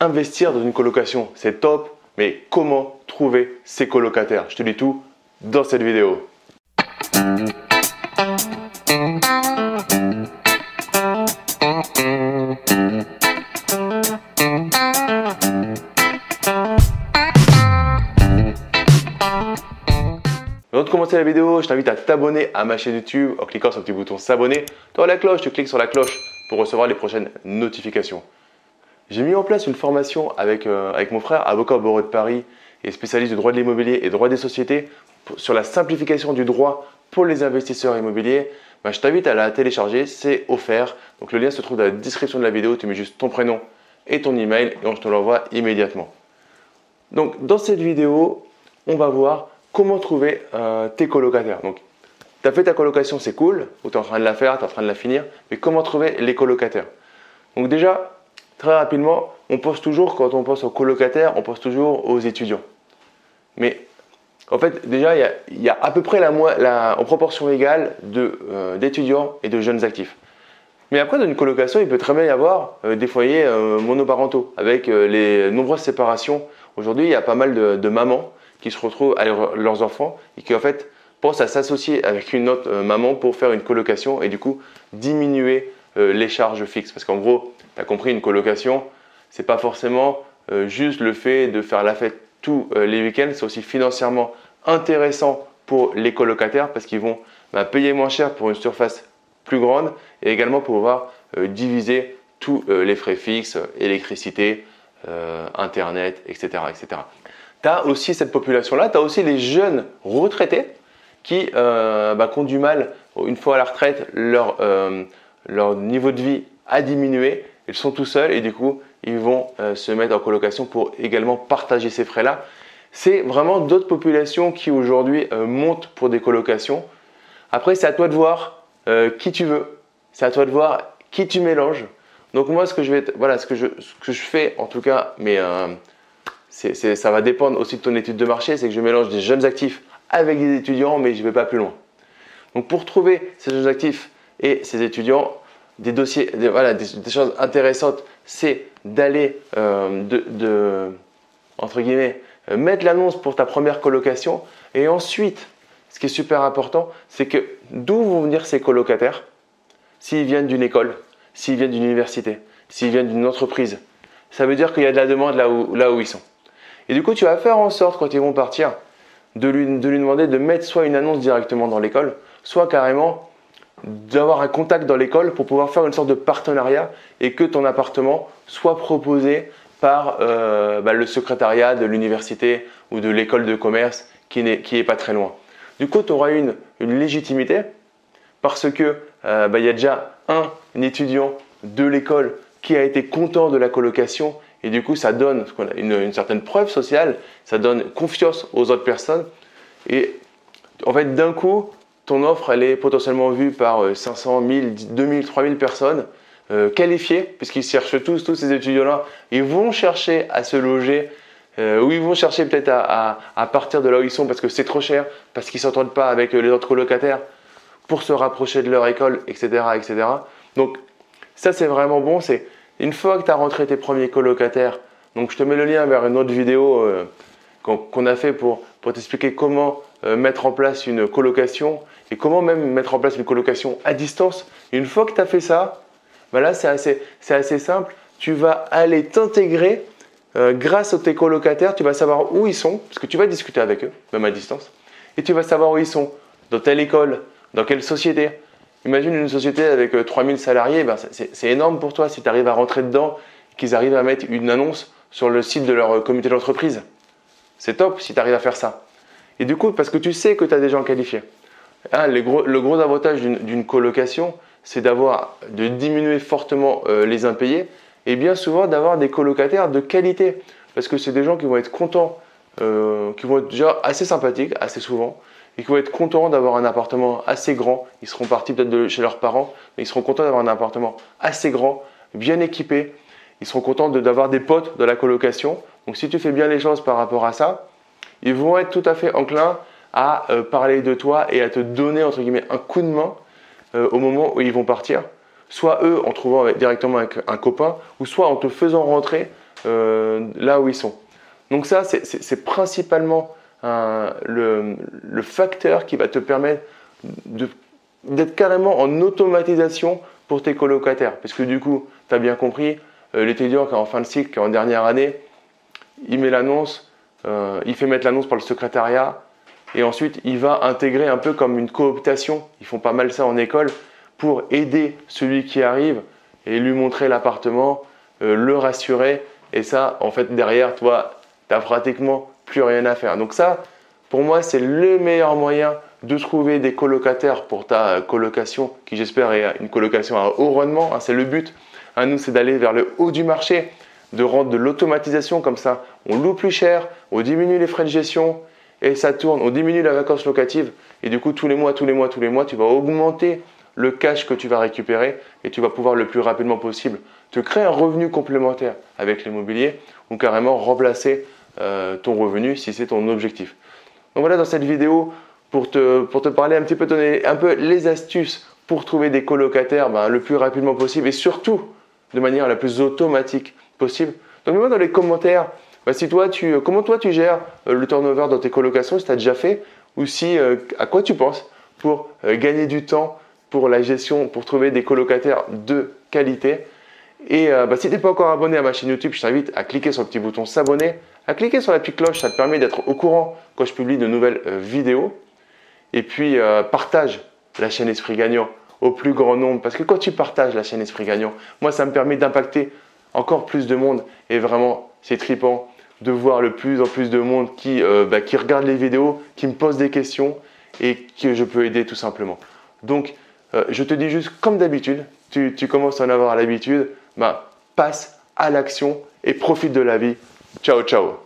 investir dans une colocation, c'est top, mais comment trouver ses colocataires? Je te dis tout dans cette vidéo. Avant de commencer la vidéo, je t'invite à t'abonner à ma chaîne YouTube en cliquant sur le petit bouton s'abonner. As la cloche, tu cliques sur la cloche pour recevoir les prochaines notifications. J'ai mis en place une formation avec, euh, avec mon frère, avocat au barreau de Paris et spécialiste du droit de l'immobilier et droit des sociétés, sur la simplification du droit pour les investisseurs immobiliers. Bah, je t'invite à la télécharger, c'est offert. Donc le lien se trouve dans la description de la vidéo, tu mets juste ton prénom et ton email et on te l'envoie immédiatement. Donc dans cette vidéo, on va voir comment trouver euh, tes colocataires. Donc tu as fait ta colocation, c'est cool, ou tu es en train de la faire, tu es en train de la finir, mais comment trouver les colocataires? Donc déjà, très rapidement, on pense toujours, quand on pense aux colocataires, on pense toujours aux étudiants. Mais en fait, déjà, il y a, à peu près la, en proportion égale euh, d'étudiants et de jeunes actifs. Mais après, dans une colocation, il peut très bien y avoir euh, des foyers euh, monoparentaux avec les nombreuses séparations. Aujourd'hui, il y a pas mal de, mamans qui se retrouvent avec leurs enfants et qui en fait pensent à s'associer avec une autre maman pour faire une colocation et du coup diminuer les charges fixes. Parce qu'en gros, tu as compris, une colocation, c'est pas forcément euh, juste le fait de faire la fête tous euh, les week-ends, c'est aussi financièrement intéressant pour les colocataires parce qu'ils vont bah, payer moins cher pour une surface plus grande et également pouvoir euh, diviser tous les frais fixes, électricité, internet, etc. etc. Tu as aussi cette population-là, tu as aussi les jeunes retraités qui, bah, ont du mal, une fois à la retraite, leur, leur niveau de vie a diminué ils sont tout seuls et du coup, ils vont euh, se mettre en colocation pour également partager ces frais-là. C'est vraiment d'autres populations qui aujourd'hui euh, montent pour des colocations. Après, c'est à toi de voir euh, qui tu veux. C'est à toi de voir qui tu mélanges. Donc moi, ce que je vais, voilà, ce que je, ce que je fais en tout cas, mais ça va dépendre aussi de ton étude de marché, c'est que je mélange des jeunes actifs avec des étudiants, mais je ne vais pas plus loin. Donc pour trouver ces jeunes actifs et ces étudiants, des dossiers, voilà, des, choses intéressantes, c'est d'aller, euh, de, entre guillemets, euh, mettre l'annonce pour ta première colocation. Et ensuite, ce qui est super important, c'est que d'où vont venir ces colocataires S'ils viennent d'une école, s'ils viennent d'une université, s'ils viennent d'une entreprise, ça veut dire qu'il y a de la demande là où, là où ils sont. Et du coup, tu vas faire en sorte, quand ils vont partir, de lui, de lui demander de mettre soit une annonce directement dans l'école, soit carrément d'avoir un contact dans l'école pour pouvoir faire une sorte de partenariat et que ton appartement soit proposé par euh, bah, le secrétariat de l'université ou de l'école de commerce qui n'est est pas très loin. Du coup, tu auras une, une légitimité parce que euh, bah, il y a déjà un, étudiant de l'école qui a été content de la colocation et du coup ça donne une, une certaine preuve sociale, ça donne confiance aux autres personnes et en fait d'un coup ton offre, elle est potentiellement vue par 500, 1000, 2000, 3000 personnes euh, qualifiées, puisqu'ils cherchent tous, ces étudiants-là, ils vont chercher à se loger, euh, ou ils vont chercher peut-être à, partir de là où ils sont parce que c'est trop cher, parce qu'ils ne s'entendent pas avec les autres colocataires, pour se rapprocher de leur école, etc. etc. Donc ça c'est vraiment bon, c'est une fois que tu as rentré tes premiers colocataires, donc je te mets le lien vers une autre vidéo euh, qu'on a fait pour, pour t'expliquer comment mettre en place une colocation et comment même mettre en place une colocation à distance. Une fois que tu as fait ça, bah là c'est assez, assez, simple. Tu vas aller t'intégrer euh, grâce à tes colocataires. Tu vas savoir où ils sont, parce que tu vas discuter avec eux, même à distance. Et tu vas savoir où ils sont, dans telle école, dans quelle société. Imagine une société avec 3000 euh, salariés, bah, c'est énorme pour toi si tu arrives à rentrer dedans, qu'ils arrivent à mettre une annonce sur le site de leur euh, comité d'entreprise. C'est top si tu arrives à faire ça. Et du coup, parce que tu sais que tu as des gens qualifiés. Ah, le, gros, avantage d'une colocation, c'est d'avoir, de diminuer fortement euh, les impayés et bien souvent d'avoir des colocataires de qualité. Parce que c'est des gens qui vont être contents, euh, qui vont être déjà assez sympathiques, assez souvent, et qui vont être contents d'avoir un appartement assez grand. Ils seront partis peut-être chez leurs parents, mais ils seront contents d'avoir un appartement assez grand, bien équipé. Ils seront contents d'avoir des potes de la colocation. Donc si tu fais bien les choses par rapport à ça, ils vont être tout à fait enclins à euh, parler de toi et à te donner entre guillemets un coup de main euh, au moment où ils vont partir. Soit eux en trouvant directement un copain, ou soit en te faisant rentrer là où ils sont. Donc ça, c'est principalement le, facteur qui va te permettre d'être carrément en automatisation pour tes colocataires. Parce que du coup, tu as bien compris, euh, l'étudiant qui est en fin de cycle, qui est en dernière année, il met l'annonce, euh, il fait mettre l'annonce par le secrétariat, et ensuite il va intégrer un peu comme une cooptation. Ils font pas mal ça en école pour aider celui qui arrive et lui montrer l'appartement, euh, le rassurer. Et ça, en fait, derrière, toi, tu n'as pratiquement plus rien à faire. Donc ça, pour moi, c'est le meilleur moyen de trouver des colocataires pour ta colocation, qui j'espère est une colocation à haut rendement. Hein, c'est le but. Hein, nous, c'est d'aller vers le haut du marché, de rendre de l'automatisation comme ça. On loue plus cher, on diminue les frais de gestion et ça tourne. On diminue la vacance locative et du coup, tous les mois, tous les mois, tous les mois, tu vas augmenter le cash que tu vas récupérer et tu vas pouvoir le plus rapidement possible te créer un revenu complémentaire avec l'immobilier ou carrément remplacer euh, ton revenu si c'est ton objectif. Donc voilà dans cette vidéo pour te, pour te parler un petit peu, donner un peu les astuces pour trouver des colocataires ben, le plus rapidement possible et surtout de manière la plus automatique possible. Donc mets-moi dans les commentaires ben, si toi, tu, comment toi tu gères euh, le turnover dans tes colocations, si tu as déjà fait, ou si euh, à quoi tu penses pour gagner du temps pour la gestion, pour trouver des colocataires de qualité? Et euh, bah, si tu n'es pas encore abonné à ma chaîne YouTube, je t'invite à cliquer sur le petit bouton s'abonner, à cliquer sur la petite cloche, ça te permet d'être au courant quand je publie de nouvelles euh, vidéos. Et puis euh, partage la chaîne Esprit Gagnant au plus grand nombre, parce que quand tu partages la chaîne Esprit Gagnant, moi ça me permet d'impacter encore plus de monde et vraiment c'est tripant de voir le plus en plus de monde qui, bah, qui regarde les vidéos, qui me pose des questions et que je peux aider tout simplement. Donc euh, je te dis juste, comme d'habitude, tu, commences à en avoir l'habitude, ben, passe à l'action et profite de la vie. Ciao, ciao